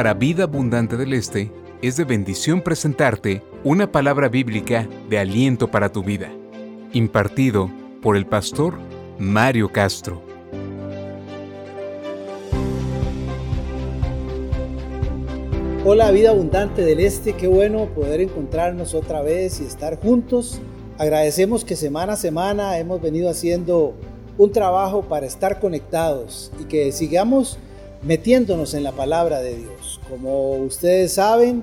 para Vida Abundante del Este es de bendición presentarte una palabra bíblica de aliento para tu vida, impartido por el pastor Mario Castro. Hola Vida Abundante del Este, qué bueno poder encontrarnos otra vez y estar juntos. Agradecemos que semana a semana hemos venido haciendo un trabajo para estar conectados y que sigamos metiéndonos en la palabra de Dios. Como ustedes saben,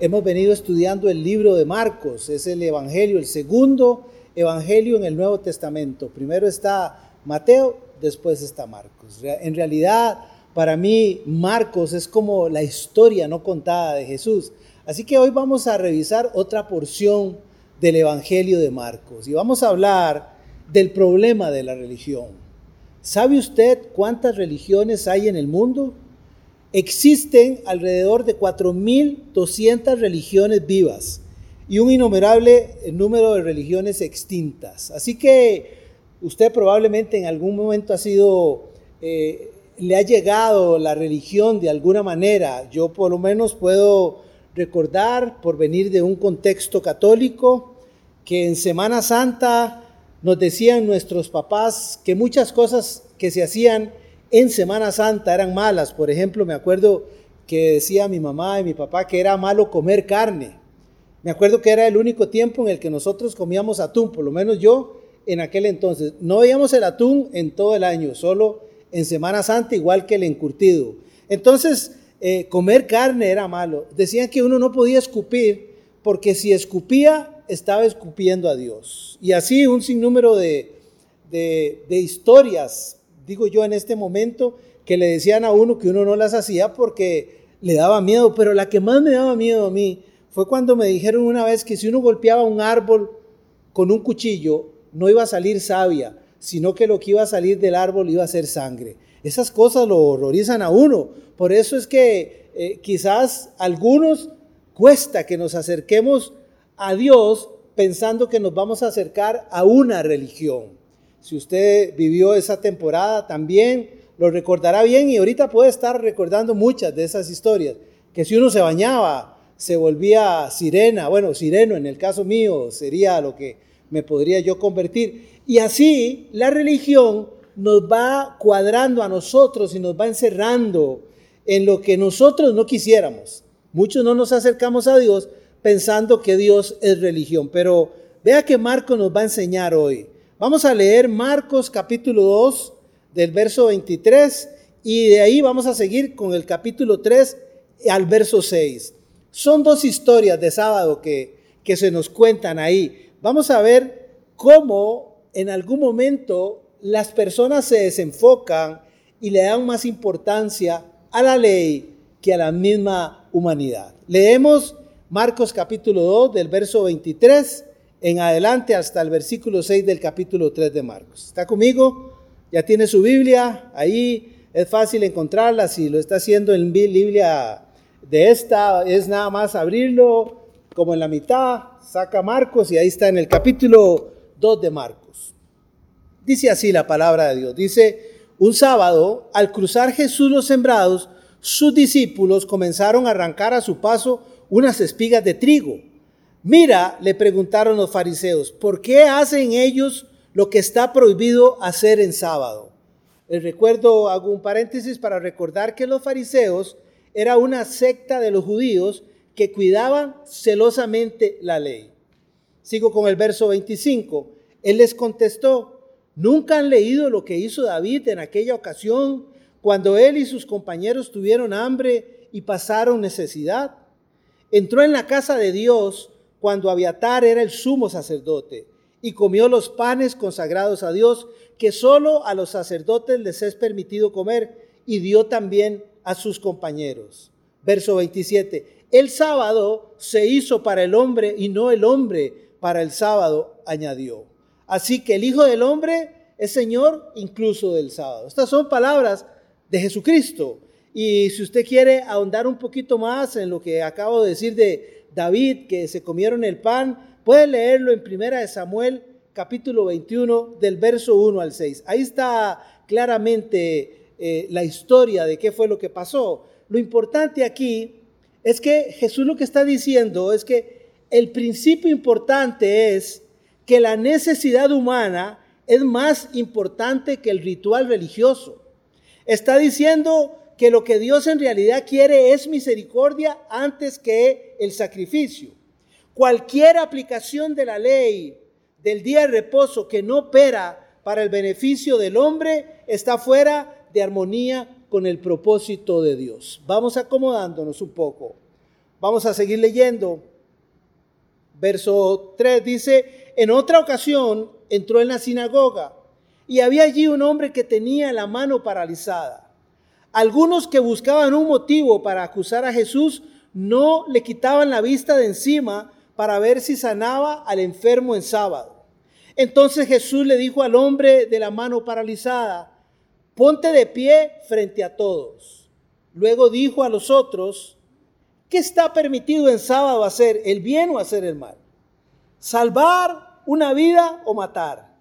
hemos venido estudiando el libro de Marcos, es el Evangelio, el segundo Evangelio en el Nuevo Testamento. Primero está Mateo, después está Marcos. En realidad, para mí, Marcos es como la historia no contada de Jesús. Así que hoy vamos a revisar otra porción del Evangelio de Marcos y vamos a hablar del problema de la religión. ¿Sabe usted cuántas religiones hay en el mundo? Existen alrededor de 4.200 religiones vivas y un innumerable número de religiones extintas. Así que usted probablemente en algún momento ha sido, eh, le ha llegado la religión de alguna manera. Yo por lo menos puedo recordar, por venir de un contexto católico, que en Semana Santa nos decían nuestros papás que muchas cosas que se hacían en Semana Santa eran malas. Por ejemplo, me acuerdo que decía mi mamá y mi papá que era malo comer carne. Me acuerdo que era el único tiempo en el que nosotros comíamos atún, por lo menos yo en aquel entonces. No veíamos el atún en todo el año, solo en Semana Santa, igual que el encurtido. Entonces, eh, comer carne era malo. Decían que uno no podía escupir, porque si escupía estaba escupiendo a Dios. Y así un sinnúmero de, de, historias, digo yo en este momento, que le decían a uno que uno no las hacía porque le daba miedo, pero la que más me daba miedo a mí fue cuando me dijeron una vez que si uno golpeaba un árbol con un cuchillo, no iba a salir savia, sino que lo que iba a salir del árbol iba a ser sangre. Esas cosas lo horrorizan a uno. Por eso es que eh, quizás algunos cuesta que nos acerquemos a Dios pensando que nos vamos a acercar a una religión. Si usted vivió esa temporada también, lo recordará bien y ahorita puede estar recordando muchas de esas historias. Que si uno se bañaba, se volvía sirena, bueno, sireno en el caso mío sería lo que me podría yo convertir. Y así la religión nos va cuadrando a nosotros y nos va encerrando en lo que nosotros no quisiéramos. Muchos no nos acercamos a Dios pensando que Dios es religión. Pero vea que Marcos nos va a enseñar hoy. Vamos a leer Marcos capítulo 2 del verso 23 y de ahí vamos a seguir con el capítulo 3 al verso 6. Son dos historias de sábado que, que se nos cuentan ahí. Vamos a ver cómo en algún momento las personas se desenfocan y le dan más importancia a la ley que a la misma humanidad. Leemos Marcos capítulo 2 del verso 23 en adelante hasta el versículo 6 del capítulo 3 de Marcos. ¿Está conmigo? Ya tiene su Biblia, ahí es fácil encontrarla, si lo está haciendo en Biblia de esta, es nada más abrirlo como en la mitad, saca Marcos y ahí está en el capítulo 2 de Marcos. Dice así la palabra de Dios, dice, un sábado, al cruzar Jesús los sembrados, sus discípulos comenzaron a arrancar a su paso unas espigas de trigo. Mira, le preguntaron los fariseos, ¿por qué hacen ellos lo que está prohibido hacer en sábado? Les recuerdo, hago un paréntesis para recordar que los fariseos era una secta de los judíos que cuidaban celosamente la ley. Sigo con el verso 25. Él les contestó, ¿nunca han leído lo que hizo David en aquella ocasión cuando él y sus compañeros tuvieron hambre y pasaron necesidad? entró en la casa de Dios cuando Abiatar era el sumo sacerdote y comió los panes consagrados a Dios que solo a los sacerdotes les es permitido comer y dio también a sus compañeros. Verso 27. El sábado se hizo para el hombre y no el hombre para el sábado, añadió. Así que el Hijo del Hombre es Señor incluso del sábado. Estas son palabras de Jesucristo. Y si usted quiere ahondar un poquito más en lo que acabo de decir de David, que se comieron el pan, puede leerlo en Primera de Samuel, capítulo 21, del verso 1 al 6. Ahí está claramente eh, la historia de qué fue lo que pasó. lo importante aquí es que Jesús lo que está diciendo es que el principio importante es que la necesidad humana es más importante que el ritual religioso. Está diciendo que lo que Dios en realidad quiere es misericordia antes que el sacrificio. Cualquier aplicación de la ley del día de reposo que no opera para el beneficio del hombre está fuera de armonía con el propósito de Dios. Vamos acomodándonos un poco. Vamos a seguir leyendo. Verso 3 dice, en otra ocasión entró en la sinagoga y había allí un hombre que tenía la mano paralizada. Algunos que buscaban un motivo para acusar a Jesús no le quitaban la vista de encima para ver si sanaba al enfermo en sábado. Entonces Jesús le dijo al hombre de la mano paralizada, ponte de pie frente a todos. Luego dijo a los otros, ¿qué está permitido en sábado hacer, el bien o hacer el mal? Salvar una vida o matar.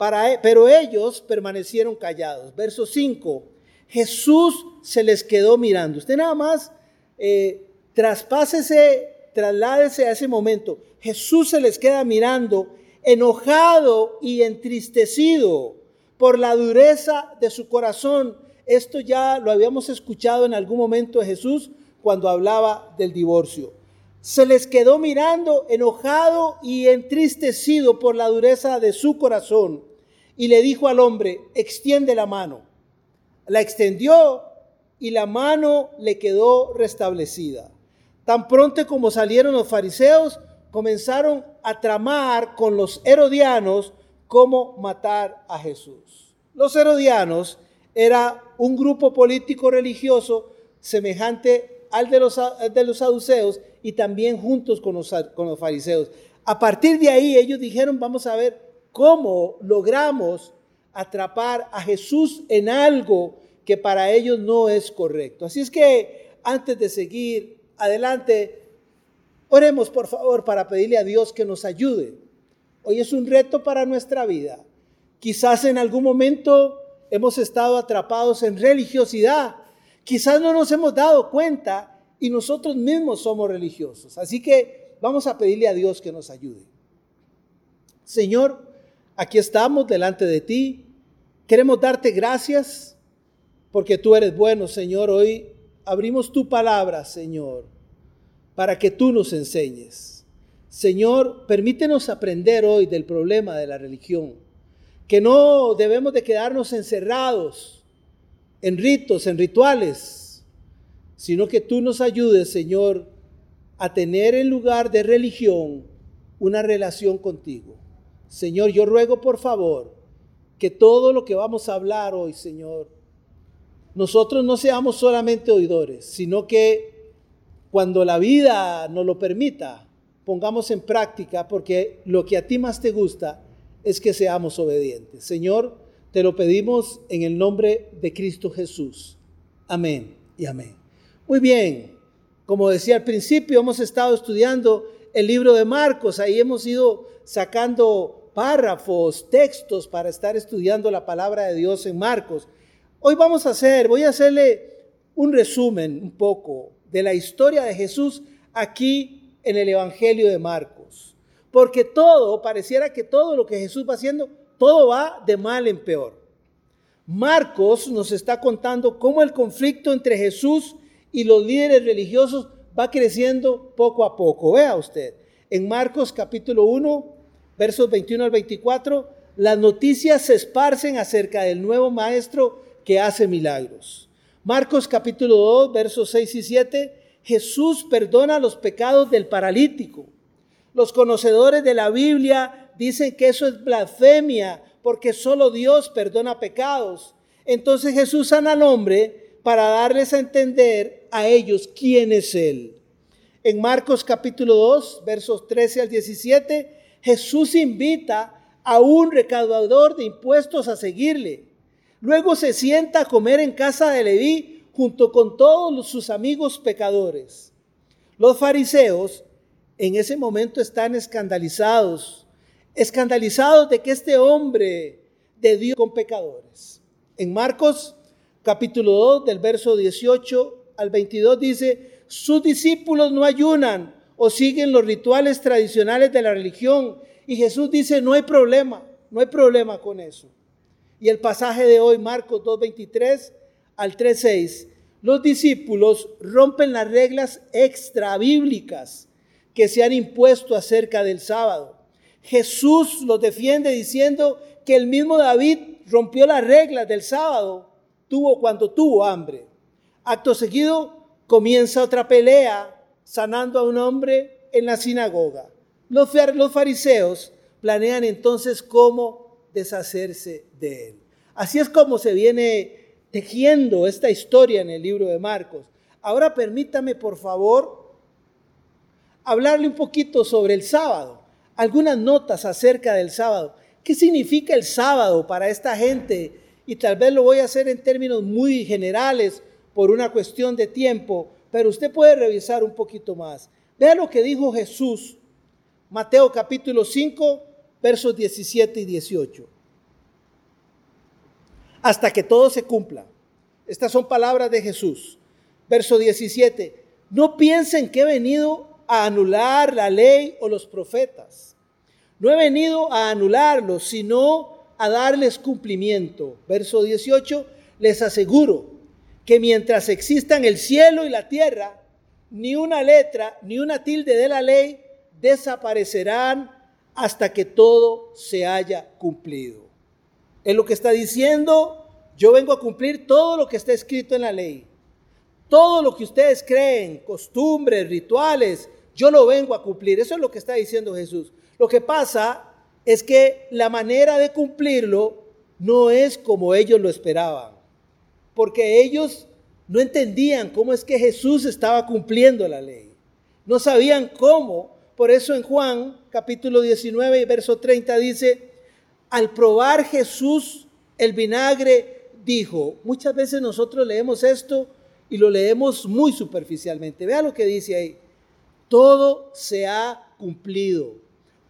E, pero ellos permanecieron callados. Verso 5. Jesús se les quedó mirando. Usted nada más eh, traspásese, trasládese a ese momento. Jesús se les queda mirando, enojado y entristecido por la dureza de su corazón. Esto ya lo habíamos escuchado en algún momento de Jesús cuando hablaba del divorcio se les quedó mirando enojado y entristecido por la dureza de su corazón y le dijo al hombre, extiende la mano. La extendió y la mano le quedó restablecida. Tan pronto como salieron los fariseos, comenzaron a tramar con los herodianos cómo matar a Jesús. Los herodianos era un grupo político religioso semejante al de los, de los saduceos y también juntos con los, con los fariseos. A partir de ahí ellos dijeron, vamos a ver cómo logramos atrapar a Jesús en algo que para ellos no es correcto. Así es que antes de seguir adelante, oremos por favor para pedirle a Dios que nos ayude. Hoy es un reto para nuestra vida. Quizás en algún momento hemos estado atrapados en religiosidad. Quizás no nos hemos dado cuenta y nosotros mismos somos religiosos. Así que vamos a pedirle a Dios que nos ayude. Señor, aquí estamos delante de ti. Queremos darte gracias porque tú eres bueno, Señor. Hoy abrimos tu palabra, Señor, para que tú nos enseñes. Señor, permítenos aprender hoy del problema de la religión, que no debemos de quedarnos encerrados en ritos, en rituales, sino que tú nos ayudes, Señor, a tener en lugar de religión una relación contigo. Señor, yo ruego por favor que todo lo que vamos a hablar hoy, Señor, nosotros no seamos solamente oidores, sino que cuando la vida nos lo permita, pongamos en práctica, porque lo que a ti más te gusta es que seamos obedientes. Señor, te lo pedimos en el nombre de Cristo Jesús. Amén y amén. Muy bien, como decía al principio, hemos estado estudiando el libro de Marcos, ahí hemos ido sacando párrafos, textos para estar estudiando la palabra de Dios en Marcos. Hoy vamos a hacer, voy a hacerle un resumen un poco de la historia de Jesús aquí en el Evangelio de Marcos. Porque todo, pareciera que todo lo que Jesús va haciendo, todo va de mal en peor. Marcos nos está contando cómo el conflicto entre Jesús y los líderes religiosos va creciendo poco a poco. Vea usted, en Marcos capítulo 1, versos 21 al 24, las noticias se esparcen acerca del nuevo maestro que hace milagros. Marcos capítulo 2, versos 6 y 7, Jesús perdona los pecados del paralítico. Los conocedores de la Biblia dicen que eso es blasfemia porque solo Dios perdona pecados. Entonces Jesús sana al hombre para darles a entender a ellos quién es Él. En Marcos capítulo 2, versos 13 al 17, Jesús invita a un recaudador de impuestos a seguirle. Luego se sienta a comer en casa de Leví junto con todos sus amigos pecadores. Los fariseos en ese momento están escandalizados, escandalizados de que este hombre de Dios con pecadores. En Marcos capítulo 2 del verso 18 al 22 dice, sus discípulos no ayunan o siguen los rituales tradicionales de la religión. Y Jesús dice, no hay problema, no hay problema con eso. Y el pasaje de hoy, Marcos 2.23 al 3.6, los discípulos rompen las reglas extra bíblicas que se han impuesto acerca del sábado. Jesús los defiende diciendo que el mismo David rompió las reglas del sábado tuvo cuando tuvo hambre. Acto seguido comienza otra pelea sanando a un hombre en la sinagoga. Los fariseos planean entonces cómo deshacerse de él. Así es como se viene tejiendo esta historia en el libro de Marcos. Ahora permítame, por favor, hablarle un poquito sobre el sábado, algunas notas acerca del sábado. ¿Qué significa el sábado para esta gente? Y tal vez lo voy a hacer en términos muy generales por una cuestión de tiempo, pero usted puede revisar un poquito más. Vea lo que dijo Jesús, Mateo capítulo 5, versos 17 y 18 hasta que todo se cumpla. Estas son palabras de Jesús. Verso 17. No piensen que he venido a anular la ley o los profetas. No he venido a anularlos, sino a darles cumplimiento. Verso 18. Les aseguro que mientras existan el cielo y la tierra, ni una letra ni una tilde de la ley desaparecerán hasta que todo se haya cumplido. Es lo que está diciendo, yo vengo a cumplir todo lo que está escrito en la ley. Todo lo que ustedes creen, costumbres, rituales, yo lo vengo a cumplir. Eso es lo que está diciendo Jesús. Lo que pasa es que la manera de cumplirlo no es como ellos lo esperaban. Porque ellos no entendían cómo es que Jesús estaba cumpliendo la ley. No sabían cómo. Por eso en Juan capítulo 19 y verso 30 dice, al probar Jesús el vinagre, dijo, muchas veces nosotros leemos esto y lo leemos muy superficialmente. Vea lo que dice ahí. Todo se ha cumplido.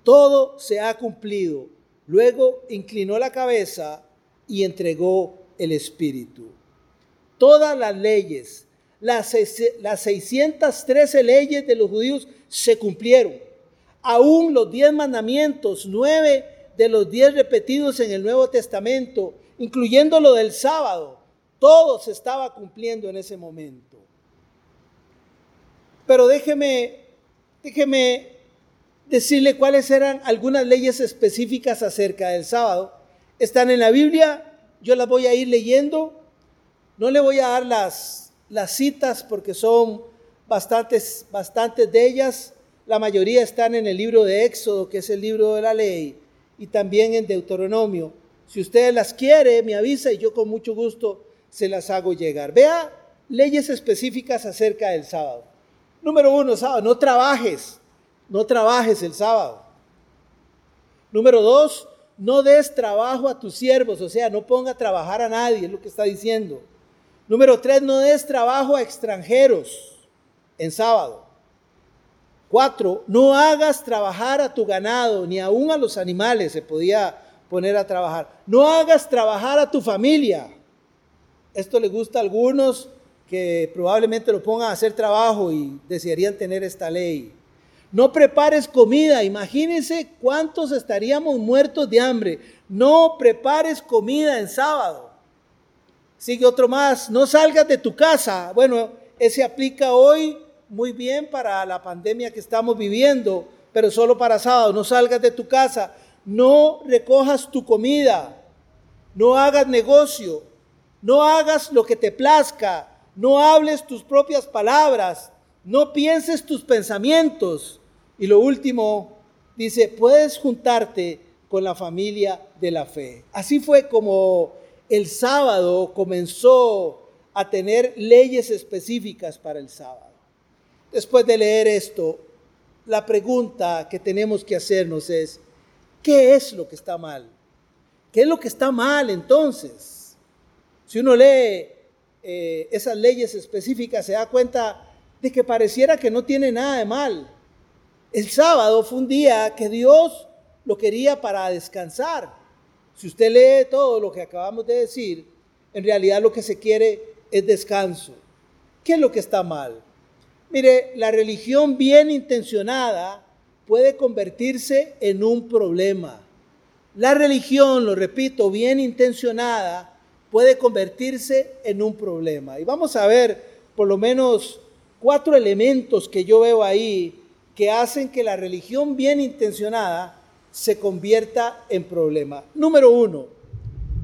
Todo se ha cumplido. Luego inclinó la cabeza y entregó el Espíritu. Todas las leyes, las, las 613 leyes de los judíos se cumplieron. Aún los diez mandamientos, nueve de los diez repetidos en el Nuevo Testamento, incluyendo lo del sábado, todo se estaba cumpliendo en ese momento. Pero déjeme, déjeme decirle cuáles eran algunas leyes específicas acerca del sábado. Están en la Biblia, yo las voy a ir leyendo. No le voy a dar las, las citas porque son bastantes, bastantes de ellas. La mayoría están en el libro de Éxodo, que es el libro de la ley y también en Deuteronomio. Si usted las quiere, me avisa y yo con mucho gusto se las hago llegar. Vea leyes específicas acerca del sábado. Número uno, sábado, no trabajes, no trabajes el sábado. Número dos, no des trabajo a tus siervos, o sea, no ponga a trabajar a nadie, es lo que está diciendo. Número tres, no des trabajo a extranjeros en sábado. Cuatro, no hagas trabajar a tu ganado, ni aún a los animales se podía poner a trabajar. No hagas trabajar a tu familia. Esto le gusta a algunos que probablemente lo pongan a hacer trabajo y desearían tener esta ley. No prepares comida. Imagínense cuántos estaríamos muertos de hambre. No prepares comida en sábado. Sigue otro más. No salgas de tu casa. Bueno, ese aplica hoy muy bien para la pandemia que estamos viviendo, pero solo para sábado. No salgas de tu casa, no recojas tu comida, no hagas negocio, no hagas lo que te plazca, no hables tus propias palabras, no pienses tus pensamientos. Y lo último, dice, puedes juntarte con la familia de la fe. Así fue como el sábado comenzó a tener leyes específicas para el sábado. Después de leer esto, la pregunta que tenemos que hacernos es, ¿qué es lo que está mal? ¿Qué es lo que está mal entonces? Si uno lee eh, esas leyes específicas, se da cuenta de que pareciera que no tiene nada de mal. El sábado fue un día que Dios lo quería para descansar. Si usted lee todo lo que acabamos de decir, en realidad lo que se quiere es descanso. ¿Qué es lo que está mal? Mire, la religión bien intencionada puede convertirse en un problema. La religión, lo repito, bien intencionada puede convertirse en un problema. Y vamos a ver por lo menos cuatro elementos que yo veo ahí que hacen que la religión bien intencionada se convierta en problema. Número uno,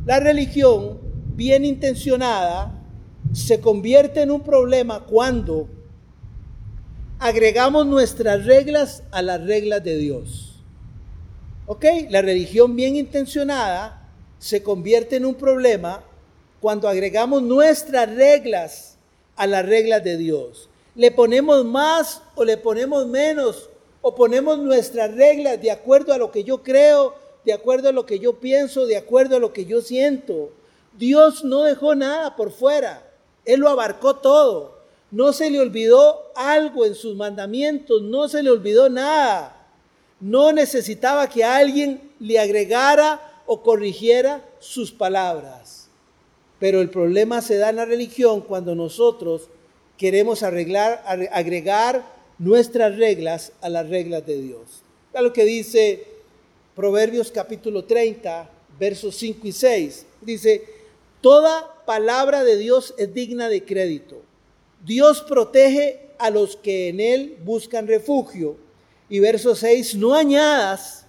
la religión bien intencionada se convierte en un problema cuando agregamos nuestras reglas a las reglas de Dios. ¿Ok? La religión bien intencionada se convierte en un problema cuando agregamos nuestras reglas a las reglas de Dios. Le ponemos más o le ponemos menos o ponemos nuestras reglas de acuerdo a lo que yo creo, de acuerdo a lo que yo pienso, de acuerdo a lo que yo siento. Dios no dejó nada por fuera. Él lo abarcó todo. No se le olvidó algo en sus mandamientos, no se le olvidó nada. No necesitaba que alguien le agregara o corrigiera sus palabras. Pero el problema se da en la religión cuando nosotros queremos arreglar, agregar nuestras reglas a las reglas de Dios. Es lo que dice Proverbios capítulo 30, versos 5 y 6. Dice, toda palabra de Dios es digna de crédito Dios protege a los que en Él buscan refugio. Y verso 6, no añadas,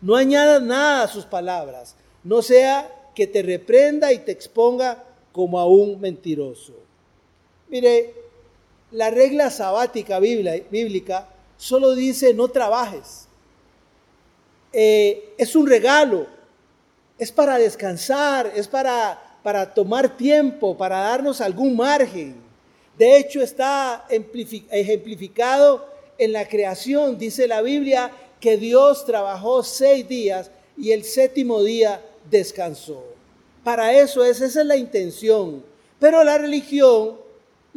no añadas nada a sus palabras, no sea que te reprenda y te exponga como a un mentiroso. Mire, la regla sabática bíblica solo dice no trabajes. Eh, es un regalo, es para descansar, es para, para tomar tiempo, para darnos algún margen. De hecho, está ejemplificado en la creación. Dice la Biblia que Dios trabajó seis días y el séptimo día descansó. Para eso es, esa es la intención. Pero la religión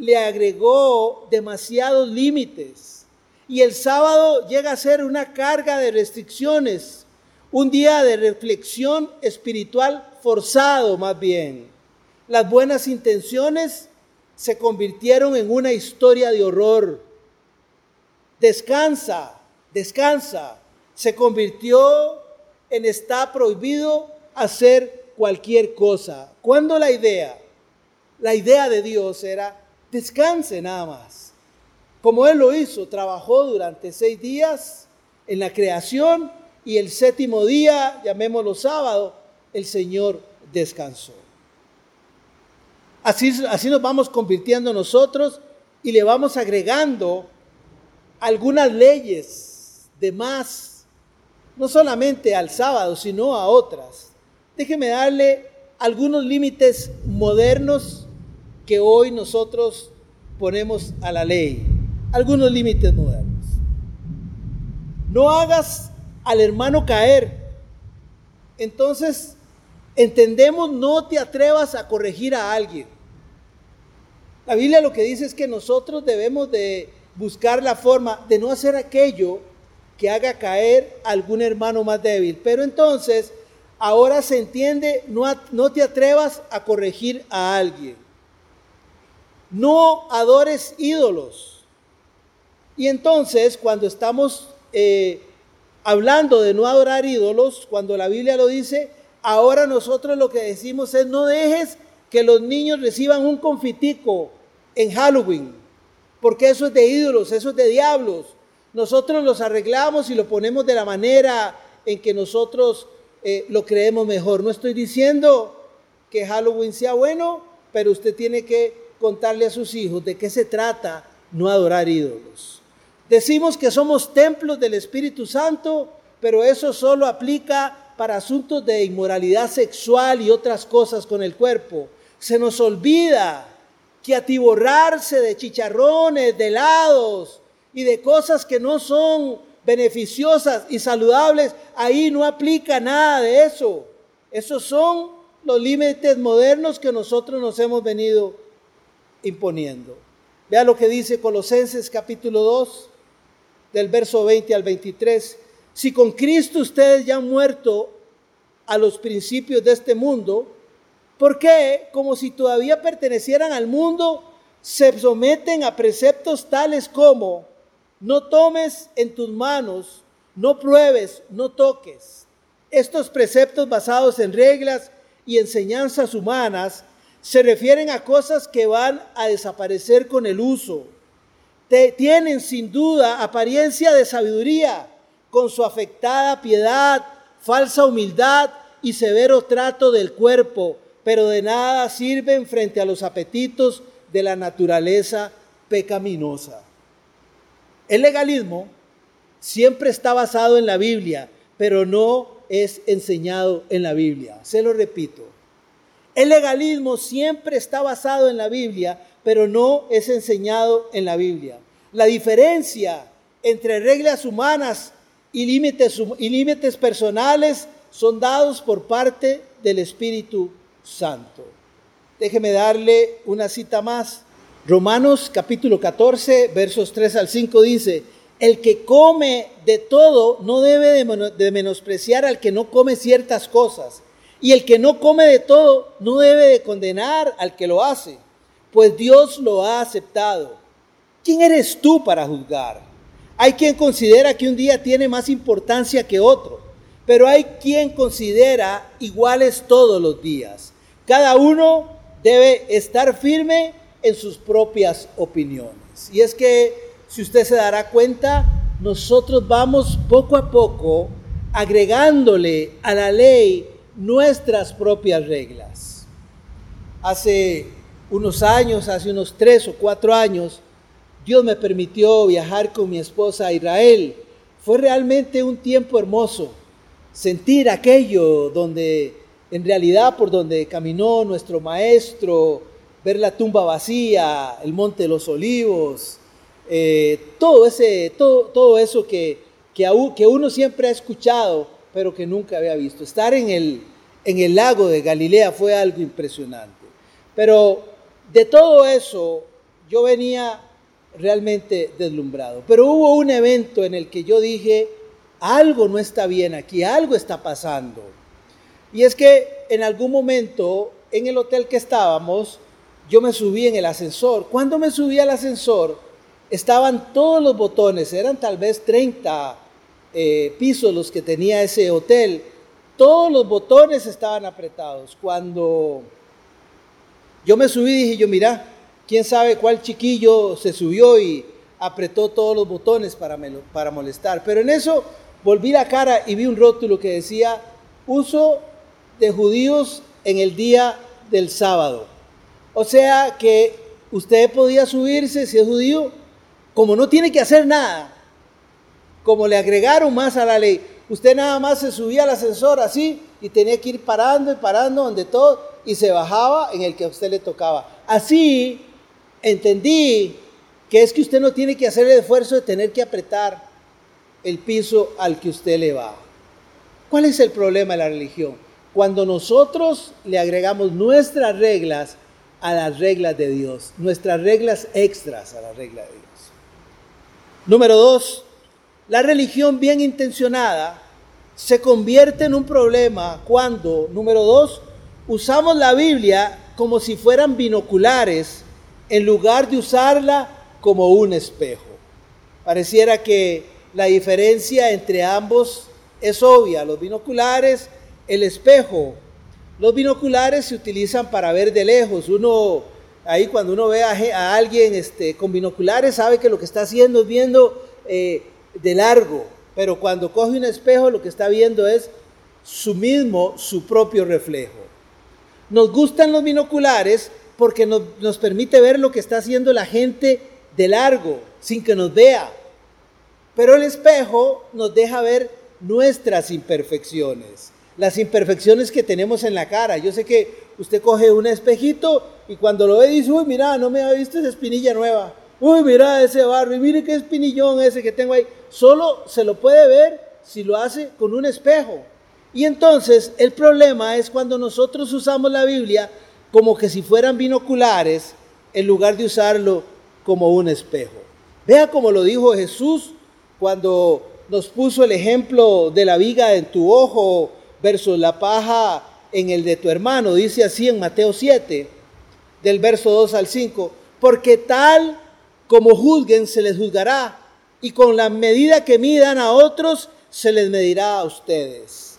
le agregó demasiados límites. Y el sábado llega a ser una carga de restricciones, un día de reflexión espiritual forzado más bien. Las buenas intenciones se convirtieron en una historia de horror. Descansa, descansa. Se convirtió en está prohibido hacer cualquier cosa. Cuando la idea, la idea de Dios era descanse nada más. Como Él lo hizo, trabajó durante seis días en la creación y el séptimo día, llamémoslo sábado, el Señor descansó. Así, así nos vamos convirtiendo nosotros y le vamos agregando algunas leyes de más, no solamente al sábado, sino a otras. Déjeme darle algunos límites modernos que hoy nosotros ponemos a la ley. Algunos límites modernos. No hagas al hermano caer. Entonces, entendemos, no te atrevas a corregir a alguien. La Biblia lo que dice es que nosotros debemos de buscar la forma de no hacer aquello que haga caer a algún hermano más débil. Pero entonces, ahora se entiende, no, no te atrevas a corregir a alguien. No adores ídolos. Y entonces, cuando estamos eh, hablando de no adorar ídolos, cuando la Biblia lo dice, ahora nosotros lo que decimos es no dejes que los niños reciban un confitico en Halloween, porque eso es de ídolos, eso es de diablos. Nosotros los arreglamos y lo ponemos de la manera en que nosotros eh, lo creemos mejor. No estoy diciendo que Halloween sea bueno, pero usted tiene que contarle a sus hijos de qué se trata no adorar ídolos. Decimos que somos templos del Espíritu Santo, pero eso solo aplica para asuntos de inmoralidad sexual y otras cosas con el cuerpo se nos olvida que atiborrarse de chicharrones, de helados y de cosas que no son beneficiosas y saludables, ahí no aplica nada de eso. Esos son los límites modernos que nosotros nos hemos venido imponiendo. Vea lo que dice Colosenses capítulo 2, del verso 20 al 23. Si con Cristo ustedes ya han muerto a los principios de este mundo, ¿Por qué? Como si todavía pertenecieran al mundo, se someten a preceptos tales como no tomes en tus manos, no pruebes, no toques. Estos preceptos basados en reglas y enseñanzas humanas se refieren a cosas que van a desaparecer con el uso. tienen sin duda apariencia de sabiduría, con su afectada piedad, falsa humildad y severo trato del cuerpo, pero de nada sirven frente a los apetitos de la naturaleza pecaminosa. El legalismo siempre está basado en la Biblia, pero no es enseñado en la Biblia. Se lo repito. El legalismo siempre está basado en la Biblia, pero no es enseñado en la Biblia. La diferencia entre reglas humanas y límites, y límites personales son dados por parte del Espíritu Santo. Déjeme darle una cita más. Romanos capítulo 14, versos 3 al 5 dice, el que come de todo no debe de menospreciar al que no come ciertas cosas. Y el que no come de todo no debe de condenar al que lo hace, pues Dios lo ha aceptado. ¿Quién eres tú para juzgar? Hay quien considera que un día tiene más importancia que otro, pero hay quien considera iguales todos los días. Cada uno debe estar firme en sus propias opiniones. Y es que, si usted se dará cuenta, nosotros vamos poco a poco agregándole a la ley nuestras propias reglas. Hace unos años, hace unos tres o cuatro años, Dios me permitió viajar con mi esposa a Israel. Fue realmente un tiempo hermoso. Sentir aquello donde, en realidad, por donde caminó nuestro maestro, ver la tumba vacía, el monte de los olivos, eh, todo, ese, todo, todo eso que, que, que, uno siempre ha escuchado, pero que nunca había visto. Estar en el, en el lago de Galilea fue algo impresionante. Pero de todo eso yo venía realmente deslumbrado. Pero hubo un evento en el que yo dije, algo no está bien aquí, algo está pasando. Y es que en algún momento en el hotel que estábamos, yo me subí en el ascensor. Cuando me subí al ascensor, estaban todos los botones, eran tal vez 30 eh, pisos los que tenía ese hotel. Todos los botones estaban apretados. Cuando yo me subí, dije yo, mira, quién sabe cuál chiquillo se subió y apretó todos los botones para, para molestar. Pero en eso volví la cara y vi un rótulo que decía, uso de judíos en el día del sábado. O sea que usted podía subirse si es judío, como no tiene que hacer nada, como le agregaron más a la ley, usted nada más se subía al ascensor así y tenía que ir parando y parando donde todo y se bajaba en el que a usted le tocaba. Así entendí que es que usted no tiene que hacer el esfuerzo de tener que apretar el piso al que usted le va. ¿Cuál es el problema de la religión? Cuando nosotros le agregamos nuestras reglas a las reglas de Dios, nuestras reglas extras a la regla de Dios. Número dos, la religión bien intencionada se convierte en un problema cuando, número dos, usamos la Biblia como si fueran binoculares en lugar de usarla como un espejo. Pareciera que la diferencia entre ambos es obvia. Los binoculares, el espejo. Los binoculares se utilizan para ver de lejos. Uno, ahí cuando uno ve a, alguien este, con binoculares, sabe que lo que está haciendo es viendo eh, de largo. Pero cuando coge un espejo, lo que está viendo es su mismo, su propio reflejo. Nos gustan los binoculares porque nos, permite ver lo que está haciendo la gente de largo, sin que nos vea. Pero el espejo nos deja ver nuestras imperfecciones, las imperfecciones que tenemos en la cara. Yo sé que usted coge un espejito y cuando lo ve dice, uy, mira, no me ha visto esa espinilla nueva. Uy, mira ese barro y mire qué espinillón ese que tengo ahí. Solo se lo puede ver si lo hace con un espejo. Y entonces el problema es cuando nosotros usamos la Biblia como que si fueran binoculares en lugar de usarlo como un espejo. Vea como lo dijo Jesús cuando nos puso el ejemplo de la viga en tu ojo versus la paja en el de tu hermano. Dice así en Mateo 7, del verso 2 al 5, porque tal como juzguen se les juzgará, y con la medida que midan a otros se les medirá a ustedes.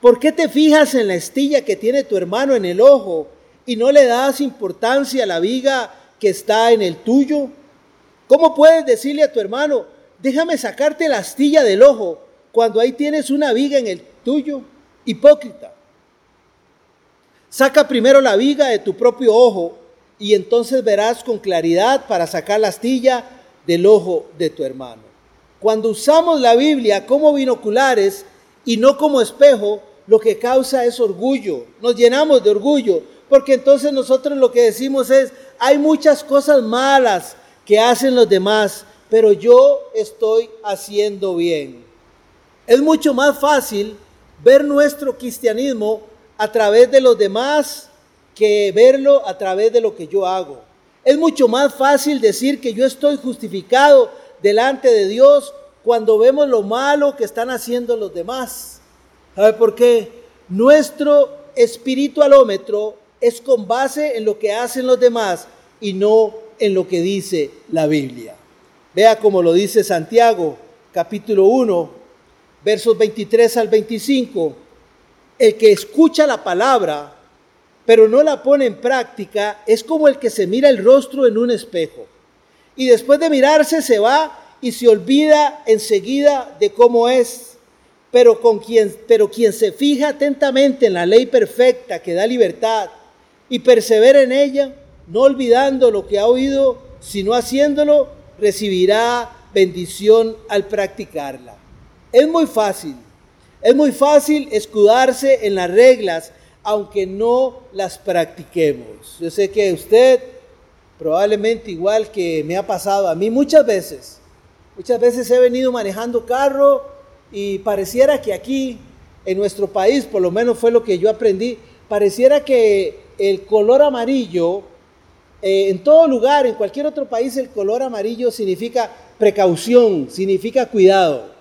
¿Por qué te fijas en la estilla que tiene tu hermano en el ojo y no le das importancia a la viga que está en el tuyo? ¿Cómo puedes decirle a tu hermano, déjame sacarte la astilla del ojo cuando ahí tienes una viga en el tuyo? Hipócrita. Saca primero la viga de tu propio ojo y entonces verás con claridad para sacar la astilla del ojo de tu hermano. Cuando usamos la Biblia como binoculares y no como espejo, lo que causa es orgullo. Nos llenamos de orgullo, porque entonces nosotros lo que decimos es, hay muchas cosas malas que hacen los demás, pero yo estoy haciendo bien. Es mucho más fácil ver nuestro cristianismo a través de los demás que verlo a través de lo que yo hago. Es mucho más fácil decir que yo estoy justificado delante de Dios cuando vemos lo malo que están haciendo los demás. ¿Sabe por qué? Nuestro espiritualómetro es con base en lo que hacen los demás y no en lo que dice la Biblia. Vea como lo dice Santiago, capítulo 1, versos 23 al 25. El que escucha la palabra, pero no la pone en práctica, es como el que se mira el rostro en un espejo. Y después de mirarse se va y se olvida enseguida de cómo es. Pero, con quien, pero quien se fija atentamente en la ley perfecta que da libertad y persevera en ella, no olvidando lo que ha oído, sino haciéndolo, recibirá bendición al practicarla. Es muy fácil, es muy fácil escudarse en las reglas, aunque no las practiquemos. Yo sé que usted, probablemente igual que me ha pasado a mí muchas veces, muchas veces he venido manejando carro y pareciera que aquí, en nuestro país, por lo menos fue lo que yo aprendí, pareciera que el color amarillo eh, en todo lugar, en cualquier otro país, el color amarillo significa precaución, significa cuidado.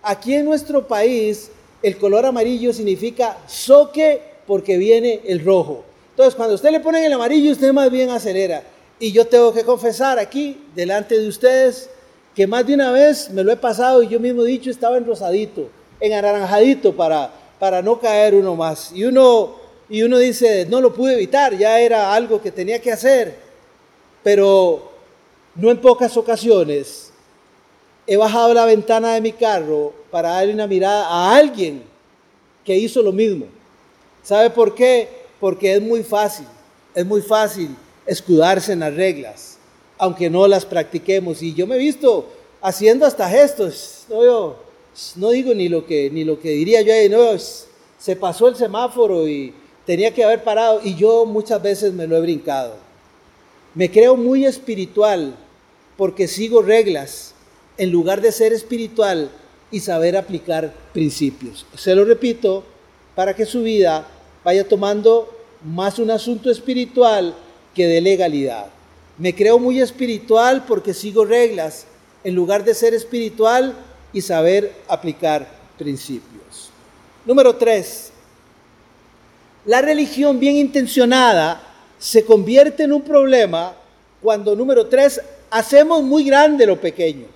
Aquí en nuestro país, el color amarillo significa soque porque viene el rojo. Entonces, cuando usted le pone el amarillo, usted más bien acelera. Y yo tengo que confesar aquí, delante de ustedes, que más de una vez me lo he pasado y yo mismo he dicho, estaba en rosadito, en anaranjadito para, para no caer uno más. Y uno y uno dice, no lo pude evitar, ya era algo que tenía que hacer, pero no en pocas ocasiones he bajado la ventana de mi carro para darle una mirada a alguien que hizo lo mismo. ¿Sabe por qué? Porque es muy fácil, es muy fácil escudarse en las reglas, aunque no las practiquemos. Y yo me he visto haciendo hasta gestos, no, no digo ni lo que, ni lo que diría yo, no, se pasó el semáforo y tenía que haber parado y yo muchas veces me lo he brincado. Me creo muy espiritual porque sigo reglas en lugar de ser espiritual y saber aplicar principios. Se lo repito para que su vida vaya tomando más un asunto espiritual que de legalidad. Me creo muy espiritual porque sigo reglas en lugar de ser espiritual y saber aplicar principios. Número tres, la religión bien intencionada se convierte en un problema cuando, número tres, hacemos muy grande lo pequeño.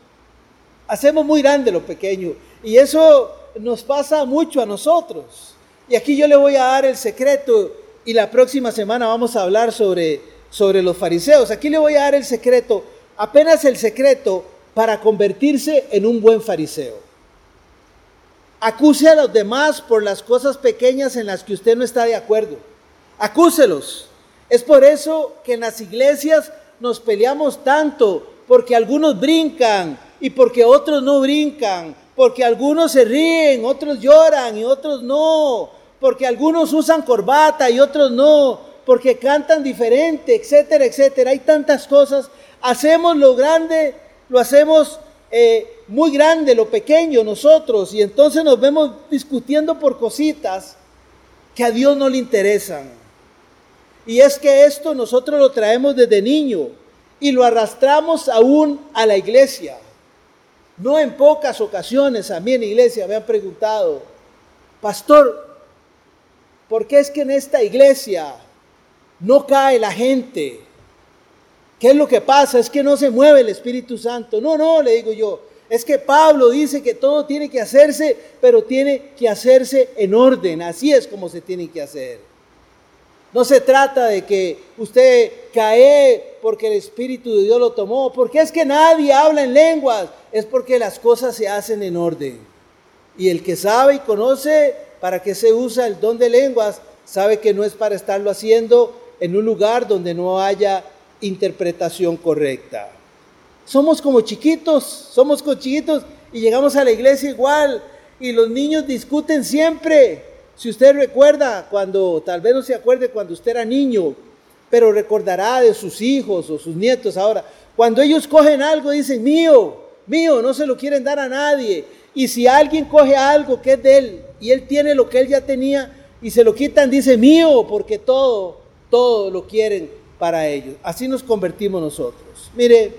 Hacemos muy grande lo pequeño. Y eso nos pasa mucho a nosotros. Y aquí yo le voy a dar el secreto y la próxima semana vamos a hablar sobre, sobre los fariseos. Aquí le voy a dar el secreto, apenas el secreto para convertirse en un buen fariseo. Acuse a los demás por las cosas pequeñas en las que usted no está de acuerdo. Acúselos. Es por eso que en las iglesias nos peleamos tanto, porque algunos brincan y porque otros no brincan, porque algunos se ríen, otros lloran y otros no, porque algunos usan corbata y otros no, porque cantan diferente, etcétera, etcétera. Hay tantas cosas. Hacemos lo grande, lo hacemos eh, muy grande lo pequeño nosotros y entonces nos vemos discutiendo por cositas que a Dios no le interesan. Y es que esto nosotros lo traemos desde niño y lo arrastramos aún a la iglesia. No en pocas ocasiones a mí en la iglesia me han preguntado, pastor, ¿por qué es que en esta iglesia no cae la gente? ¿Qué es lo que pasa? Es que no se mueve el Espíritu Santo. No, no, le digo yo. Es que Pablo dice que todo tiene que hacerse, pero tiene que hacerse en orden. Así es como se tiene que hacer. No se trata de que usted cae porque el Espíritu de Dios lo tomó, porque es que nadie habla en lenguas, es porque las cosas se hacen en orden. Y el que sabe y conoce para qué se usa el don de lenguas, sabe que no es para estarlo haciendo en un lugar donde no haya interpretación correcta. Somos como chiquitos, somos como chiquitos y llegamos a la iglesia igual y los niños discuten siempre. Si usted recuerda cuando, tal vez no se acuerde cuando usted era niño, pero recordará de sus hijos o sus nietos ahora. Cuando ellos cogen algo dicen, mío, mío, no se lo quieren dar a nadie. Y si alguien coge algo que es de él y él tiene lo que él ya tenía y se lo quitan, dice mío, porque todo, todo lo quieren para ellos. Así nos convertimos nosotros. Mire,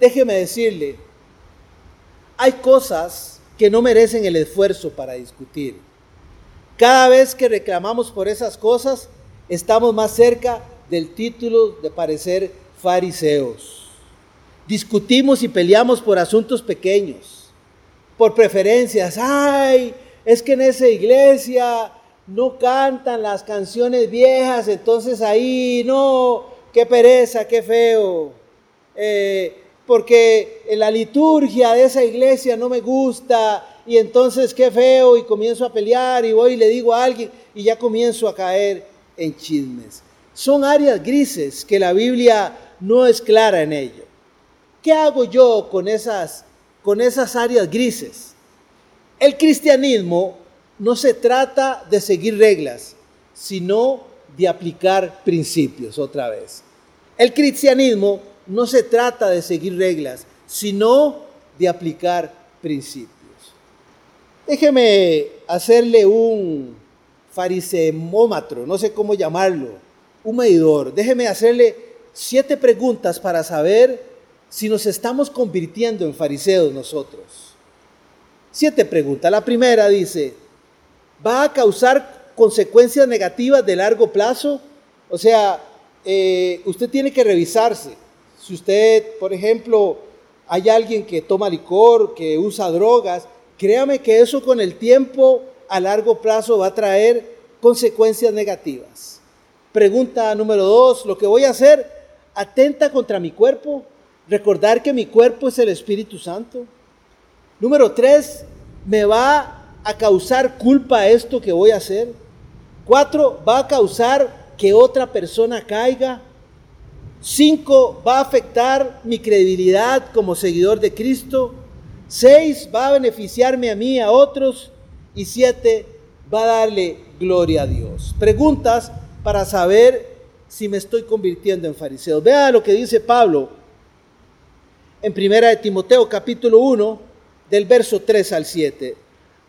déjeme decirle, hay cosas que no merecen el esfuerzo para discutir. Cada vez que reclamamos por esas cosas, estamos más cerca del título de parecer fariseos. Discutimos y peleamos por asuntos pequeños, por preferencias. Ay, es que en esa iglesia no cantan las canciones viejas, entonces ahí no, qué pereza, qué feo. Eh, porque la liturgia de esa iglesia no me gusta y entonces qué feo y comienzo a pelear y voy y le digo a alguien y ya comienzo a caer en chismes. Son áreas grises que la Biblia no es clara en ello. ¿Qué hago yo con esas, con esas áreas grises? El cristianismo no se trata de seguir reglas, sino de aplicar principios otra vez. El cristianismo no se trata de seguir reglas, sino de aplicar principios. Déjeme hacerle un farisemómetro, no sé cómo llamarlo, un medidor. Déjeme hacerle siete preguntas para saber si nos estamos convirtiendo en fariseos nosotros. Siete preguntas. La primera dice, ¿va a causar consecuencias negativas de largo plazo? O sea, eh, usted tiene que revisarse. Si usted, por ejemplo, hay alguien que toma licor, que usa drogas, Créame que eso con el tiempo a largo plazo va a traer consecuencias negativas. Pregunta número dos, lo que voy a hacer atenta contra mi cuerpo, recordar que mi cuerpo es el Espíritu Santo. Número tres, me va a causar culpa esto que voy a hacer. Cuatro, va a causar que otra persona caiga. Cinco, va a afectar mi credibilidad como seguidor de Cristo. Seis, va a beneficiarme a mí, a otros. Y siete, va a darle gloria a Dios. Preguntas para saber si me estoy convirtiendo en fariseo. Vea lo que dice Pablo en primera de Timoteo capítulo 1 del verso 3 al 7.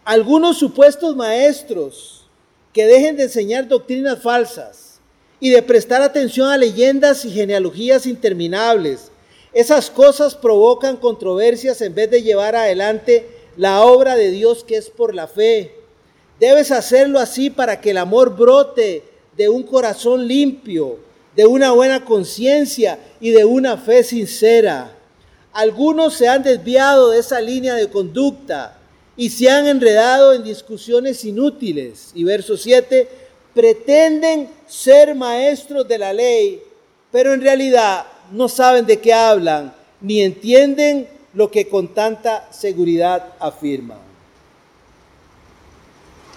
Algunos supuestos maestros que dejen de enseñar doctrinas falsas y de prestar atención a leyendas y genealogías interminables esas cosas provocan controversias en vez de llevar adelante la obra de Dios que es por la fe. Debes hacerlo así para que el amor brote de un corazón limpio, de una buena conciencia y de una fe sincera. Algunos se han desviado de esa línea de conducta y se han enredado en discusiones inútiles. Y verso 7, pretenden ser maestros de la ley, pero en realidad no saben de qué hablan, ni entienden lo que con tanta seguridad afirman.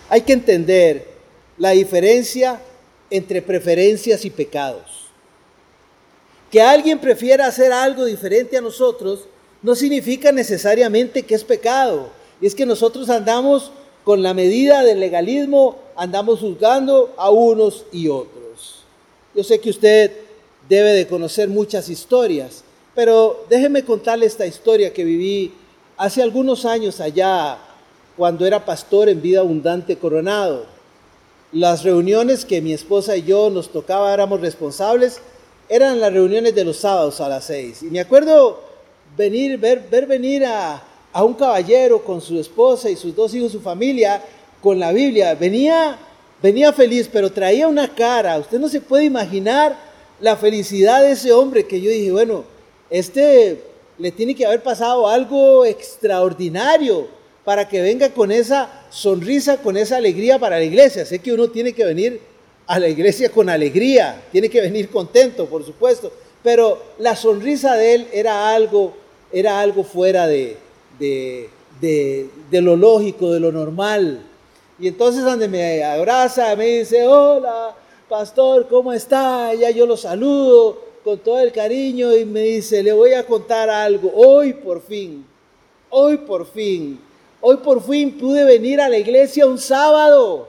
Hay que entender la diferencia entre preferencias y pecados. Que alguien prefiera hacer algo diferente a nosotros no significa necesariamente que es pecado. Y es que nosotros andamos con la medida del legalismo, andamos juzgando a unos y otros. Yo sé que usted debe de conocer muchas historias, pero déjeme contarle esta historia que viví hace algunos años allá, cuando era pastor en Vida Abundante Coronado. Las reuniones que mi esposa y yo nos tocaba, éramos responsables, eran las reuniones de los sábados a las seis. Y me acuerdo venir, ver, ver venir a, a un caballero con su esposa y sus dos hijos, su familia, con la Biblia. Venía, venía feliz, pero traía una cara. Usted no se puede imaginar la felicidad de ese hombre que yo dije, bueno, este le tiene que haber pasado algo extraordinario para que venga con esa sonrisa, con esa alegría para la iglesia. Sé que uno tiene que venir a la iglesia con alegría, tiene que venir contento, por supuesto, pero la sonrisa de él era algo, era algo fuera de, de, de, lo lógico, de lo normal. Y entonces donde me abraza, me dice, hola, pastor, ¿cómo está? Ya yo lo saludo con todo el cariño y me dice, le voy a contar algo, hoy por fin, hoy por fin, hoy por fin pude venir a la iglesia un sábado,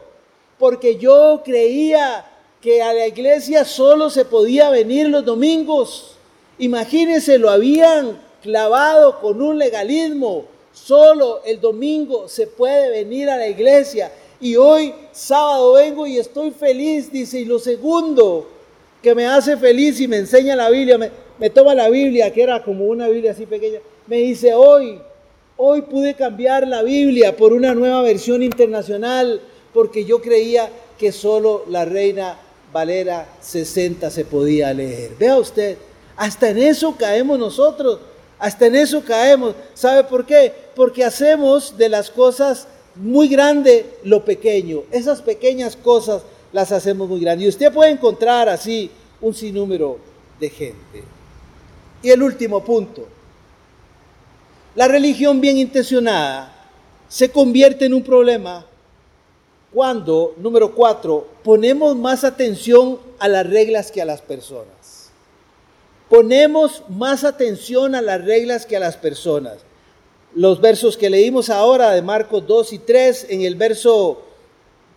porque yo creía que a la iglesia solo se podía venir los domingos. Imagínense, lo habían clavado con un legalismo. Solo el domingo se puede venir a la iglesia. Y hoy, sábado, vengo y estoy feliz, dice. Y lo segundo que me hace feliz y me enseña la Biblia, me, toma la Biblia, que era como una Biblia así pequeña, me dice, hoy, hoy pude cambiar la Biblia por una nueva versión internacional, porque yo creía que solo la Reina Valera 60 se podía leer. Vea usted, hasta en eso caemos nosotros. Hasta en eso caemos. ¿Sabe por qué? Porque hacemos de las cosas muy grande lo pequeño. Esas pequeñas cosas las hacemos muy grandes. Y usted puede encontrar así un sinnúmero de gente. Y el último punto. La religión bien intencionada se convierte en un problema cuando, número cuatro, ponemos más atención a las reglas que a las personas ponemos más atención a las reglas que a las personas. Los versos que leímos ahora de Marcos 2 y 3, en el verso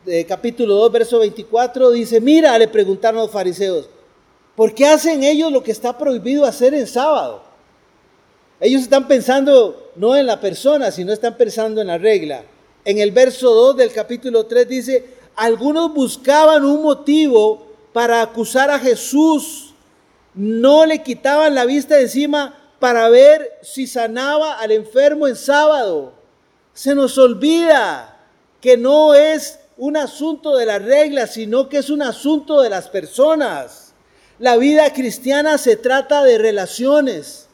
de capítulo 2, verso 24, dice, mira, le preguntaron los fariseos, ¿por qué hacen ellos lo que está prohibido hacer en sábado? Ellos están pensando no en la persona, sino están pensando en la regla. En el verso 2 del capítulo 3 dice, algunos buscaban un motivo para acusar a Jesús no le quitaban la vista encima para ver si sanaba al enfermo en sábado. Se nos olvida que no es un asunto de las reglas, sino que es un asunto de las personas. La vida cristiana se trata de relaciones,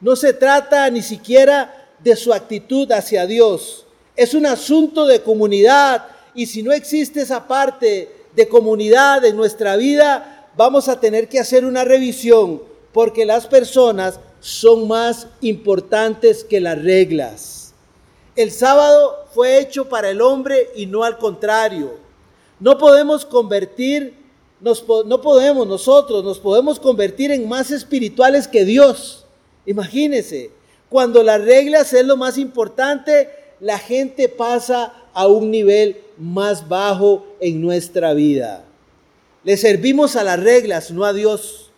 no se trata ni siquiera de su actitud hacia Dios. Es un asunto de comunidad y si no existe esa parte de comunidad en nuestra vida, vamos a tener que hacer una revisión porque las personas son más importantes que las reglas. El sábado fue hecho para el hombre y no al contrario. No podemos convertir, no podemos nosotros, nos podemos convertir en más espirituales que Dios. Imagínense, cuando las reglas es lo más importante, la gente pasa a un nivel más bajo en nuestra vida. Le servimos a las reglas, no a Dios.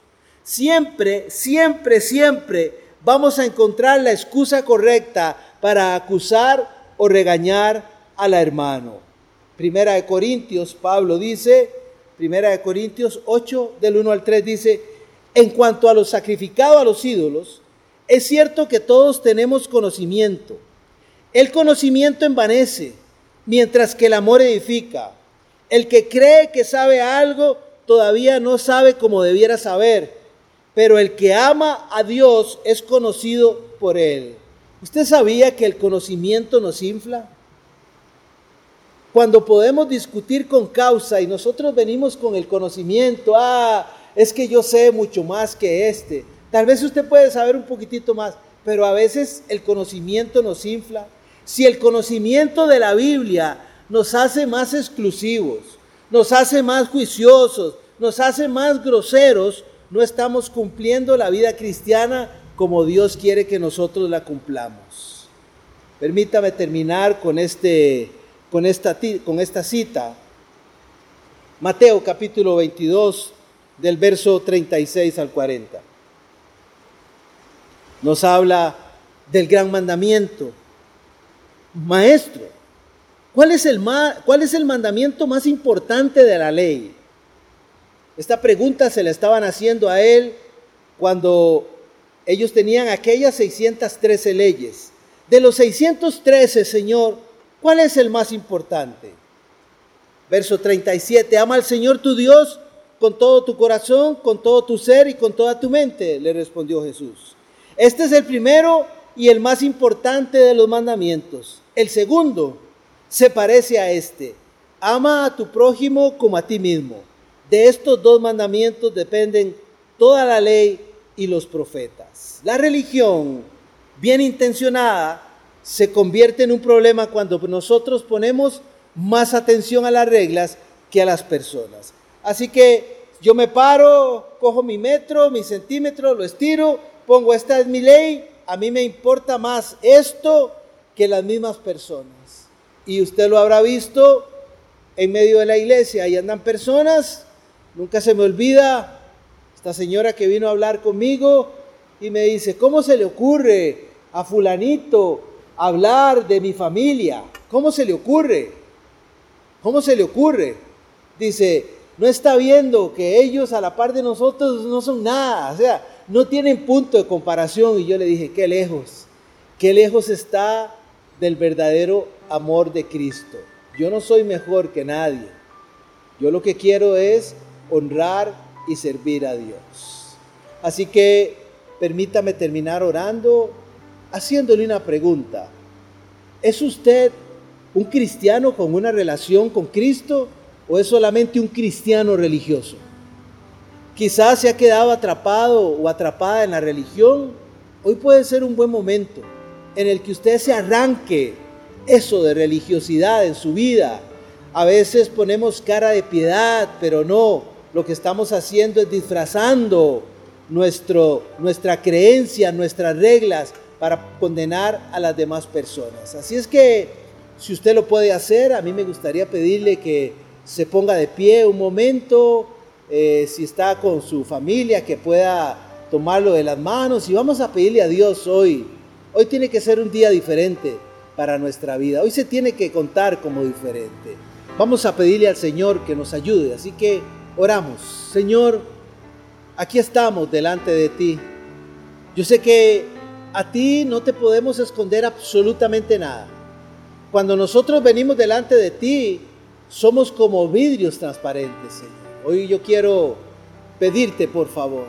Siempre, siempre, siempre vamos a encontrar la excusa correcta para acusar o regañar al hermano. Primera de Corintios, Pablo dice, Primera de Corintios 8, del 1 al 3 dice, en cuanto a lo sacrificado a los ídolos, es cierto que todos tenemos conocimiento. El conocimiento envanece, mientras que el amor edifica. El que cree que sabe algo todavía no sabe como debiera saber, pero el que ama a Dios es conocido por él. ¿Usted sabía que el conocimiento nos infla? Cuando podemos discutir con causa y nosotros venimos con el conocimiento, ah, es que yo sé mucho más que este. Tal vez usted puede saber un poquitito más, pero a veces el conocimiento nos infla. Si el conocimiento de la Biblia nos hace más exclusivos, nos hace más juiciosos, nos hace más groseros, no estamos cumpliendo la vida cristiana como Dios quiere que nosotros la cumplamos. Permítame terminar con, este, con, esta, con esta cita. Mateo capítulo 22, del verso 36 al 40. Nos habla del gran mandamiento. Maestro, ¿Cuál es, el ¿Cuál es el mandamiento más importante de la ley? Esta pregunta se la estaban haciendo a él cuando ellos tenían aquellas 613 leyes. De los 613, Señor, ¿cuál es el más importante? Verso 37, ama al Señor tu Dios con todo tu corazón, con todo tu ser y con toda tu mente, le respondió Jesús. Este es el primero y el más importante de los mandamientos. El segundo se parece a este. Ama a tu prójimo como a ti mismo. De estos dos mandamientos dependen toda la ley y los profetas. La religión bien intencionada se convierte en un problema cuando nosotros ponemos más atención a las reglas que a las personas. Así que yo me paro, cojo mi metro, mi centímetro, lo estiro, pongo esta es mi ley, a mí me importa más esto que las mismas personas. Y usted lo habrá visto en medio de la iglesia, ahí andan personas, nunca se me olvida esta señora que vino a hablar conmigo y me dice, ¿cómo se le ocurre a fulanito hablar de mi familia? ¿Cómo se le ocurre? ¿Cómo se le ocurre? Dice, no está viendo que ellos a la par de nosotros no son nada, o sea, no tienen punto de comparación. Y yo le dije, qué lejos, qué lejos está del verdadero amor de Cristo. Yo no soy mejor que nadie. Yo lo que quiero es honrar y servir a Dios. Así que permítame terminar orando haciéndole una pregunta. ¿Es usted un cristiano con una relación con Cristo o es solamente un cristiano religioso? Quizás se ha quedado atrapado o atrapada en la religión. Hoy puede ser un buen momento en el que usted se arranque eso de religiosidad en su vida. A veces ponemos cara de piedad, pero no, lo que estamos haciendo es disfrazando nuestra creencia, nuestras reglas para condenar a las demás personas. Así es que si usted lo puede hacer, a mí me gustaría pedirle que se ponga de pie un momento, eh, si está con su familia, que pueda tomarlo de las manos y vamos a pedirle a Dios hoy. Hoy tiene que ser un día diferente para nuestra vida. Hoy se tiene que contar como diferente. Vamos a pedirle al Señor que nos ayude. Así que oramos. Señor, aquí estamos delante de ti. Yo sé que a ti no te podemos esconder absolutamente nada. Cuando nosotros venimos delante de ti, somos como vidrios transparentes, Señor. Hoy yo quiero pedirte, por favor,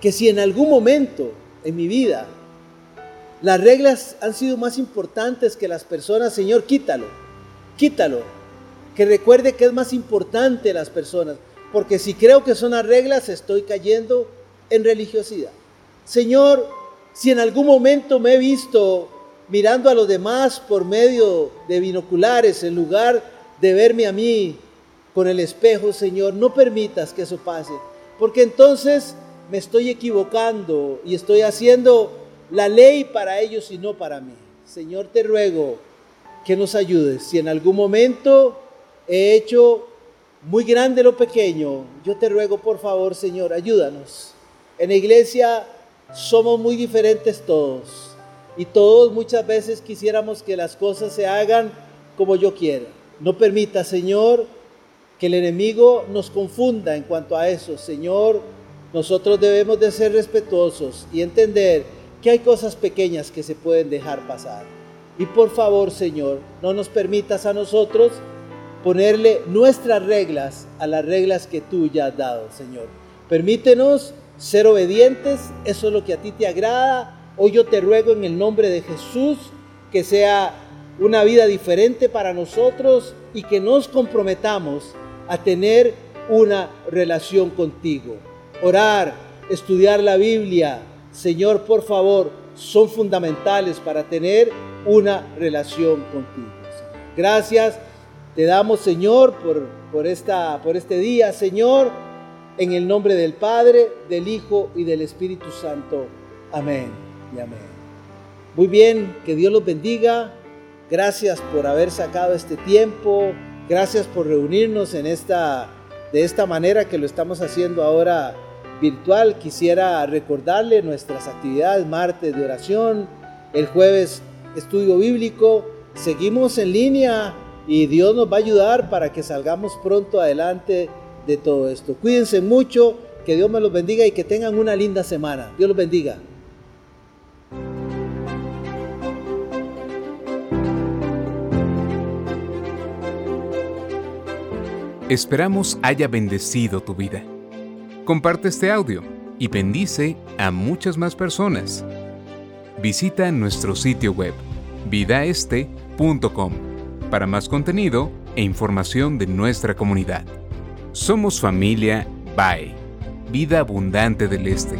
que si en algún momento en mi vida las reglas han sido más importantes que las personas, Señor, quítalo, quítalo. Que recuerde que es más importante las personas, porque si creo que son las reglas, estoy cayendo en religiosidad. Señor, si en algún momento me he visto mirando a los demás por medio de binoculares en lugar de verme a mí el espejo, Señor, no permitas que eso pase, porque entonces me estoy equivocando y estoy haciendo la ley para ellos y no para mí. Señor, te ruego que nos ayudes. Si en algún momento he hecho muy grande lo pequeño, yo te ruego por favor, Señor, ayúdanos. En la iglesia somos muy diferentes todos y todos muchas veces quisiéramos que las cosas se hagan como yo quiera. No permita, Señor, que el enemigo nos confunda en cuanto a eso. Señor, nosotros debemos de ser respetuosos y entender que hay cosas pequeñas que se pueden dejar pasar. Y por favor, Señor, no nos permitas a nosotros ponerle nuestras reglas a las reglas que tú ya has dado, Señor. Permítenos ser obedientes, eso es lo que a ti te agrada. Hoy yo te ruego en el nombre de Jesús que sea una vida diferente para nosotros y que nos comprometamos a tener una relación contigo. Orar, estudiar la Biblia, Señor, por favor, son fundamentales para tener una relación contigo. Gracias te damos, Señor, por, por, esta, por este día, Señor, en el nombre del Padre, del Hijo y del Espíritu Santo. Amén y amén. Muy bien, que Dios los bendiga. Gracias por haber sacado este tiempo. Gracias por reunirnos en esta, de esta manera que lo estamos haciendo ahora virtual. Quisiera recordarle nuestras actividades, martes de oración, el jueves estudio bíblico. Seguimos en línea y Dios nos va a ayudar para que salgamos pronto adelante de todo esto. Cuídense mucho, que Dios me los bendiga y que tengan una linda semana. Dios los bendiga. Esperamos haya bendecido tu vida. Comparte este audio y bendice a muchas más personas. Visita nuestro sitio web vidaeste.com para más contenido e información de nuestra comunidad. Somos familia BAE, Vida Abundante del Este